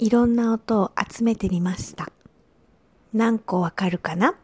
いろんな音を集めてみました。何個わかるかな？